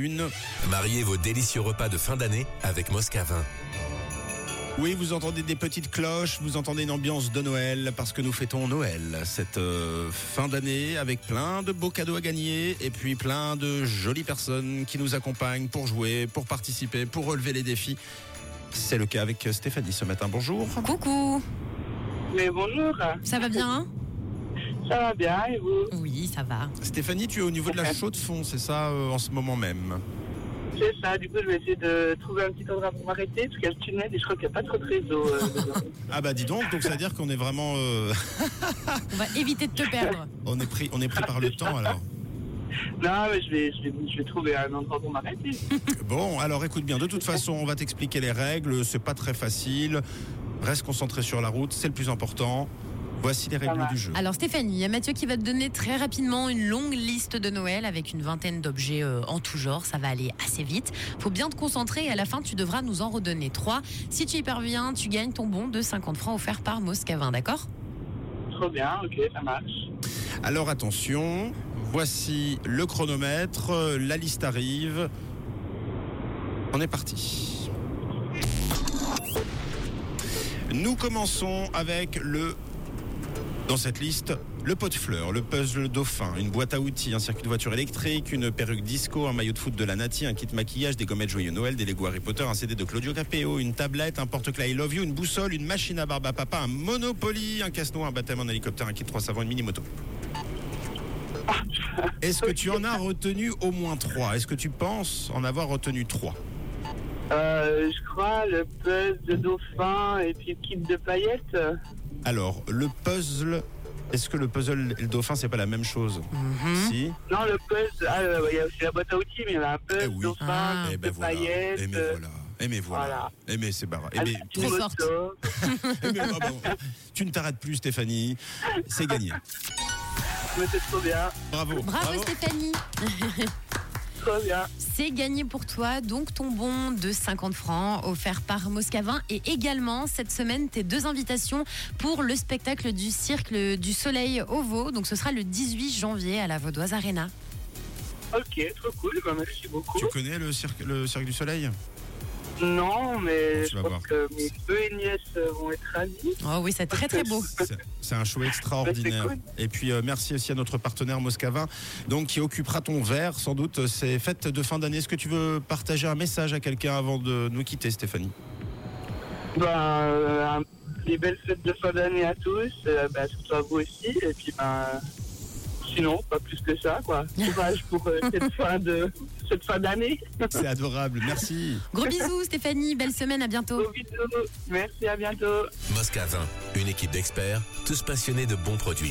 Une. Mariez vos délicieux repas de fin d'année avec Moscavin. Oui, vous entendez des petites cloches, vous entendez une ambiance de Noël parce que nous fêtons Noël cette euh, fin d'année avec plein de beaux cadeaux à gagner et puis plein de jolies personnes qui nous accompagnent pour jouer, pour participer, pour relever les défis. C'est le cas avec Stéphanie ce matin. Bonjour. Coucou, Mais bonjour, ça va bien ça va bien et vous Oui, ça va. Stéphanie, tu es au niveau de la chaux de fond, c'est ça euh, en ce moment même C'est ça, du coup je vais essayer de trouver un petit endroit pour m'arrêter parce qu'il y a le tunnel et je crois qu'il n'y a pas trop de réseau. euh, dedans. Ah bah dis donc, donc ça veut dire qu'on est vraiment, euh, On va éviter de te perdre. on est pris, on est pris par le temps alors. non mais je vais, je, vais, je vais trouver un endroit pour m'arrêter. Bon, alors écoute bien, de toute façon, on va t'expliquer les règles, c'est pas très facile. Reste concentré sur la route, c'est le plus important. Voici les règles du jeu. Alors Stéphanie, il y a Mathieu qui va te donner très rapidement une longue liste de Noël avec une vingtaine d'objets euh, en tout genre. Ça va aller assez vite. Faut bien te concentrer et à la fin, tu devras nous en redonner trois. Si tu y parviens, tu gagnes ton bon de 50 francs offert par Moscavin, d'accord? Trop bien, ok, ça marche. Alors attention, voici le chronomètre, euh, la liste arrive. On est parti. Nous commençons avec le dans cette liste le pot de fleurs, le puzzle dauphin, une boîte à outils, un circuit de voiture électrique, une perruque disco, un maillot de foot de la Nati, un kit maquillage, des gommettes joyeux Noël, des Lego Harry Potter, un CD de Claudio Capeo, une tablette, un porte-clés I Love You, une boussole, une machine à barbe à un Monopoly, un casse-noix, un baptême en hélicoptère, un kit trois savants, une mini-moto. Est-ce que tu en as retenu au moins trois? Est-ce que tu penses en avoir retenu trois? Euh, je crois le buzz de dauphin et puis le kit de paillettes. Alors, le puzzle, est-ce que le puzzle et le dauphin, c'est pas la même chose Si Non, le buzz, ah, euh, il y a aussi la boîte à outils, mais il y a un buzz, Eh oui. dauphin, Ah. Eh kit ben de voilà. paillettes. Eh mais voilà. Eh mais voilà. Voilà. Eh mais c'est barré. Eh un mais, petit Très moto. forte. eh mais, ah bon, tu ne t'arrêtes plus, Stéphanie. C'est gagné. Mais c'est trop bien, Bravo. Bravo, Stéphanie bien. C'est gagné pour toi, donc ton bon de 50 francs offert par Moscavin et également cette semaine tes deux invitations pour le spectacle du Cirque du Soleil au Vaux. Donc ce sera le 18 janvier à la Vaudoise Arena. Ok, trop cool, bah, merci beaucoup. Tu connais le cirque, le cirque du soleil? Non, mais je pense voir. que mes deux et nièces euh, vont être ravis. Oh oui, c'est très très beau. C'est- un show extraordinaire. Bah, c'est Et puis euh, merci aussi à notre partenaire Moscavin, donc qui occupera ton verre sans doute ces fêtes de fin d'année. Est-ce que tu veux partager un message à quelqu'un avant de nous quitter, Stéphanie? Ben, euh, des belles fêtes de fin d'année à tous, euh, ben, surtout à vous aussi. Et puis, ben, sinon, pas plus que ça, quoi. Courage pour euh, cette fin de cette fin d'année. C'est adorable. Merci. Gros bisous Stéphanie, belle semaine, à bientôt. Gros bisous. Merci, à bientôt. Moscavin, une équipe d'experts, tous passionnés de bons produits.